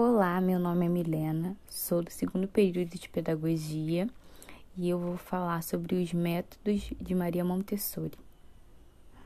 Olá, meu nome é Milena, sou do segundo período de Pedagogia e eu vou falar sobre os métodos de Maria Montessori.